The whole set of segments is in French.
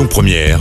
Lyon Première,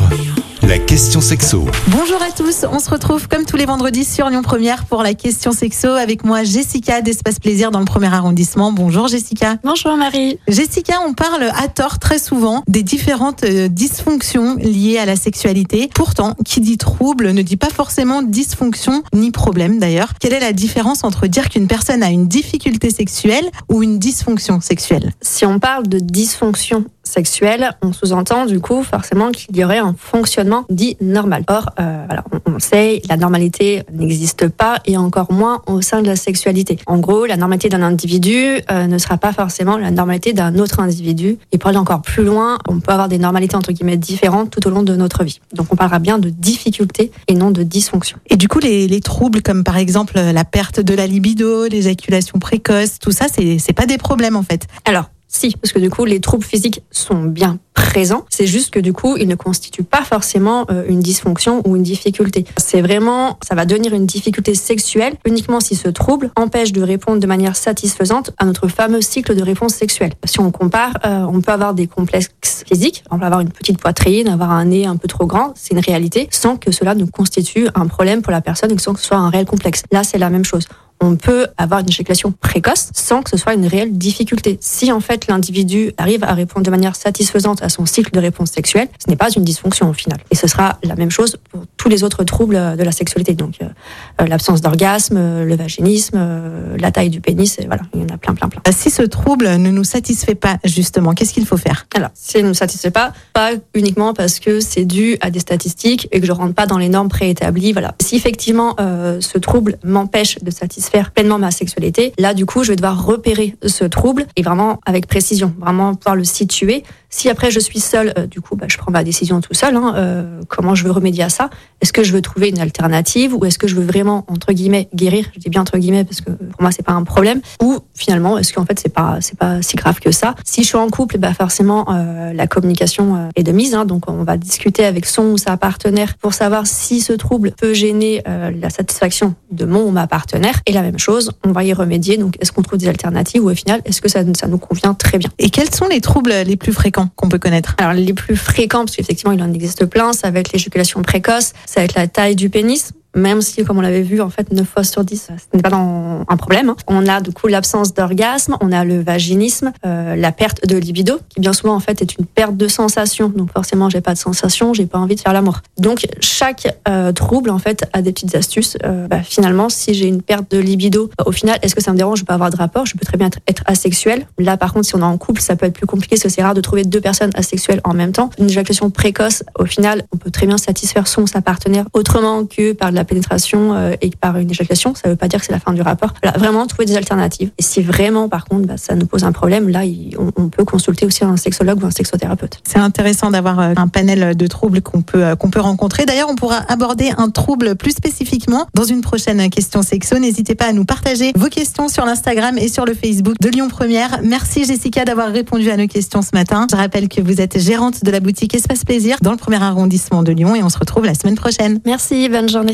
la question sexo. Bonjour à tous, on se retrouve comme tous les vendredis sur Lyon Première pour la question sexo avec moi Jessica d'Espace Plaisir dans le premier arrondissement. Bonjour Jessica. Bonjour Marie. Jessica, on parle à tort très souvent des différentes euh, dysfonctions liées à la sexualité. Pourtant, qui dit trouble ne dit pas forcément dysfonction ni problème d'ailleurs. Quelle est la différence entre dire qu'une personne a une difficulté sexuelle ou une dysfonction sexuelle? Si on parle de dysfonction sexuelle, on sous-entend du coup forcément qu'il y aurait un fonctionnement dit normal. Or, euh, voilà, on, on sait, la normalité n'existe pas et encore moins au sein de la sexualité. En gros, la normalité d'un individu euh, ne sera pas forcément la normalité d'un autre individu. Et pour aller encore plus loin, on peut avoir des normalités entre guillemets différentes tout au long de notre vie. Donc on parlera bien de difficulté et non de dysfonction. Et du coup, les, les troubles comme par exemple la perte de la libido, l'éjaculation précoce, tout ça, c'est pas des problèmes en fait. Alors, si, parce que du coup, les troubles physiques sont bien présents. C'est juste que du coup, ils ne constituent pas forcément euh, une dysfonction ou une difficulté. C'est vraiment, ça va devenir une difficulté sexuelle uniquement si ce trouble empêche de répondre de manière satisfaisante à notre fameux cycle de réponse sexuelle. Si on compare, euh, on peut avoir des complexes physiques, on peut avoir une petite poitrine, avoir un nez un peu trop grand, c'est une réalité, sans que cela ne constitue un problème pour la personne et sans que ce soit un réel complexe. Là, c'est la même chose on peut avoir une éjaculation précoce sans que ce soit une réelle difficulté. Si en fait l'individu arrive à répondre de manière satisfaisante à son cycle de réponse sexuelle, ce n'est pas une dysfonction au final. Et ce sera la même chose pour tous les autres troubles de la sexualité. Donc euh, l'absence d'orgasme, euh, le vaginisme, euh, la taille du pénis, et voilà, il y en a plein, plein, plein. Si ce trouble ne nous satisfait pas justement, qu'est-ce qu'il faut faire? Alors, si elle ne me satisfait pas, pas uniquement parce que c'est dû à des statistiques et que je rentre pas dans les normes préétablies. Voilà. Si effectivement euh, ce trouble m'empêche de satisfaire pleinement ma sexualité, là du coup je vais devoir repérer ce trouble et vraiment avec précision, vraiment pouvoir le situer. Si après je suis seule, euh, du coup bah, je prends ma décision tout seul. Hein, euh, comment je veux remédier à ça? Est-ce que je veux trouver une alternative ou est-ce que je veux vraiment entre guillemets guérir? Je dis bien entre guillemets parce que pour moi c'est pas un problème. Ou finalement est-ce qu'en fait c'est pas c'est pas si grave que ça? Si je suis en couple, bah forcément euh, la communication euh, est de mise. Hein, donc on va discuter avec son ou sa partenaire pour savoir si ce trouble peut gêner euh, la satisfaction de mon ou ma partenaire. Et la même chose, on va y remédier. Donc est-ce qu'on trouve des alternatives ou au final est-ce que ça, ça nous convient très bien? Et quels sont les troubles les plus fréquents? Qu'on peut connaître. Alors les plus fréquents, parce qu'effectivement il en existe plein, ça va être l'éjaculation précoce, ça va la taille du pénis, même si, comme on l'avait vu, en fait, 9 fois sur 10, ce n'est pas dans un problème. On a du coup l'absence d'orgasme, on a le vaginisme, euh, la perte de libido, qui bien souvent, en fait, est une perte de sensation. Donc forcément, j'ai pas de sensation, j'ai pas envie de faire l'amour. Donc chaque euh, trouble, en fait, a des petites astuces. Euh, bah, finalement, si j'ai une perte de libido, au final, est-ce que ça me dérange? De pas avoir de rapport Je peux très bien être, asexuel. Là, par contre, si on est en couple, ça peut être plus compliqué, parce que c'est rare de trouver deux personnes asexuelles en même temps. Une éjaculation précoce, au final, on peut très bien satisfaire son sa partenaire autrement que par de la pénétration euh, et par une éjaculation. Ça veut pas dire que c'est la fin du rapport. Voilà, vraiment trouver des alternatives. Et si vraiment, par contre, bah, ça nous pose un problème, là, il- on, on peut consulter aussi un sexologue ou un sexothérapeute. C'est intéressant d'avoir euh, un panel de troubles qu'on peut euh, qu'on peut rencontrer. D'ailleurs, on pourra aborder un trouble plus spécifiquement dans une prochaine question sexo. N'hésitez pas à nous partager vos questions sur l'Instagram et sur le Facebook de Lyon Première. Merci Jessica d'avoir répondu à nos questions ce matin. Je rappelle que vous êtes gérante de la boutique Espace Plaisir dans le premier arrondissement de Lyon et on se retrouve la semaine prochaine. Merci, bonne journée.